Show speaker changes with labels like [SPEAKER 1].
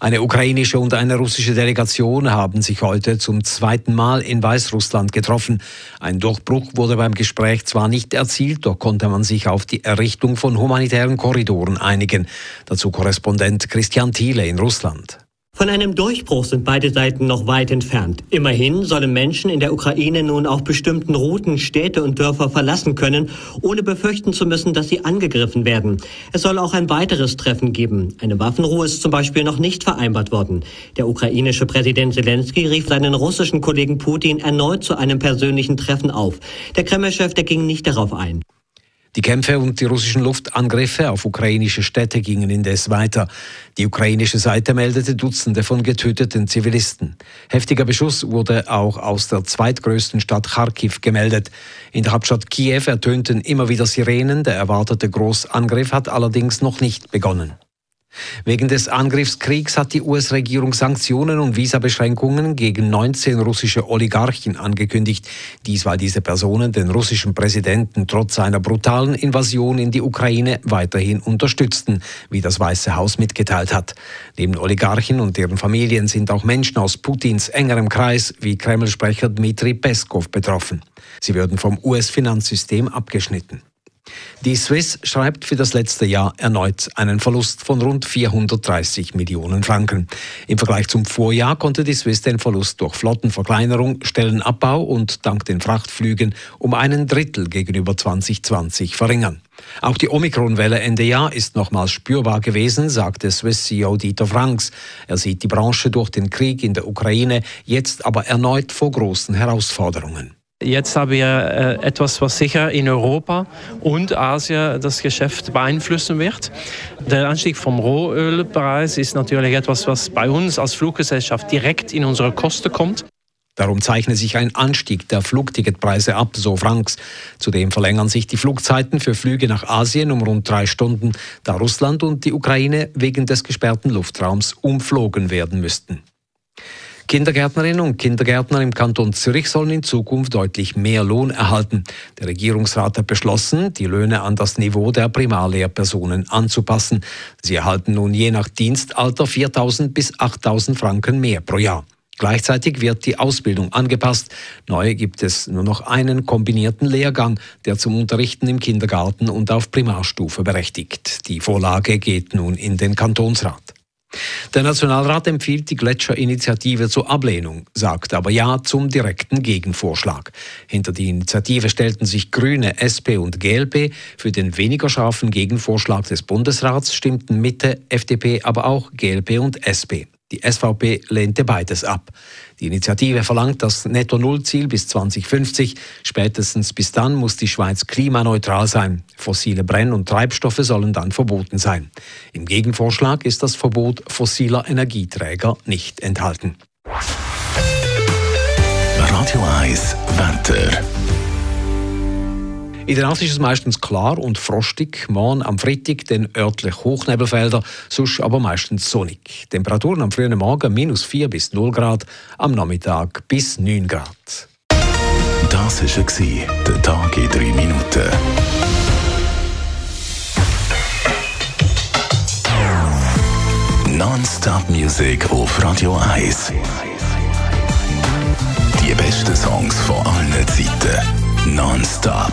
[SPEAKER 1] Eine ukrainische und eine russische Delegation haben sich heute zum zweiten Mal in Weißrussland getroffen. Ein Durchbruch wurde beim Gespräch zwar nicht erzielt, doch konnte man sich auf die Errichtung von humanitären Korridoren einigen. Dazu Korrespondent Christian Thiele in Russland.
[SPEAKER 2] Von einem Durchbruch sind beide Seiten noch weit entfernt. Immerhin sollen Menschen in der Ukraine nun auf bestimmten Routen Städte und Dörfer verlassen können, ohne befürchten zu müssen, dass sie angegriffen werden. Es soll auch ein weiteres Treffen geben. Eine Waffenruhe ist zum Beispiel noch nicht vereinbart worden. Der ukrainische Präsident Zelensky rief seinen russischen Kollegen Putin erneut zu einem persönlichen Treffen auf. Der Kreml-Chef, der ging nicht darauf ein.
[SPEAKER 1] Die Kämpfe und die russischen Luftangriffe auf ukrainische Städte gingen indes weiter. Die ukrainische Seite meldete Dutzende von getöteten Zivilisten. Heftiger Beschuss wurde auch aus der zweitgrößten Stadt Kharkiv gemeldet. In der Hauptstadt Kiew ertönten immer wieder Sirenen. Der erwartete Großangriff hat allerdings noch nicht begonnen. Wegen des Angriffskriegs hat die US-Regierung Sanktionen und Visabeschränkungen gegen 19 russische Oligarchen angekündigt. Dies, weil diese Personen den russischen Präsidenten trotz einer brutalen Invasion in die Ukraine weiterhin unterstützten, wie das Weiße Haus mitgeteilt hat. Neben Oligarchen und deren Familien sind auch Menschen aus Putins engerem Kreis, wie Kreml-Sprecher Dmitri Peskov, betroffen. Sie würden vom US-Finanzsystem abgeschnitten. Die Swiss schreibt für das letzte Jahr erneut einen Verlust von rund 430 Millionen Franken. Im Vergleich zum Vorjahr konnte die Swiss den Verlust durch Flottenverkleinerung, Stellenabbau und dank den Frachtflügen um einen Drittel gegenüber 2020 verringern. Auch die Omikron-Welle Ende Jahr ist nochmals spürbar gewesen, sagte Swiss CEO Dieter Franks. Er sieht die Branche durch den Krieg in der Ukraine jetzt aber erneut vor großen Herausforderungen.
[SPEAKER 3] Jetzt haben wir äh, etwas, was sicher in Europa und Asien das Geschäft beeinflussen wird. Der Anstieg vom Rohölpreis ist natürlich etwas, was bei uns als Fluggesellschaft direkt in unsere Kosten kommt.
[SPEAKER 1] Darum zeichne sich ein Anstieg der Flugticketpreise ab, so Franks. Zudem verlängern sich die Flugzeiten für Flüge nach Asien um rund drei Stunden, da Russland und die Ukraine wegen des gesperrten Luftraums umflogen werden müssten. Kindergärtnerinnen und Kindergärtner im Kanton Zürich sollen in Zukunft deutlich mehr Lohn erhalten. Der Regierungsrat hat beschlossen, die Löhne an das Niveau der Primarlehrpersonen anzupassen. Sie erhalten nun je nach Dienstalter 4.000 bis 8.000 Franken mehr pro Jahr. Gleichzeitig wird die Ausbildung angepasst. Neu gibt es nur noch einen kombinierten Lehrgang, der zum Unterrichten im Kindergarten und auf Primarstufe berechtigt. Die Vorlage geht nun in den Kantonsrat. Der Nationalrat empfiehlt die Gletscherinitiative zur Ablehnung, sagt aber Ja zum direkten Gegenvorschlag. Hinter die Initiative stellten sich Grüne, SP und GLP. Für den weniger scharfen Gegenvorschlag des Bundesrats stimmten Mitte, FDP, aber auch GLP und SP. Die SVP lehnte beides ab. Die Initiative verlangt das Netto-Null-Ziel bis 2050. Spätestens bis dann muss die Schweiz klimaneutral sein. Fossile Brenn- und Treibstoffe sollen dann verboten sein. Im Gegenvorschlag ist das Verbot fossiler Energieträger nicht enthalten.
[SPEAKER 4] Radio 1 Wetter.
[SPEAKER 1] In der Nacht ist es meistens klar und frostig. Morgen am Freitag dann örtlich Hochnebelfelder, sonst aber meistens sonnig. Temperaturen am frühen Morgen minus 4 bis 0 Grad, am Nachmittag bis 9 Grad.
[SPEAKER 4] Das war der Tag in 3 Minuten. Non-Stop Music auf Radio 1. Die besten Songs von allen Zeiten. Non-Stop.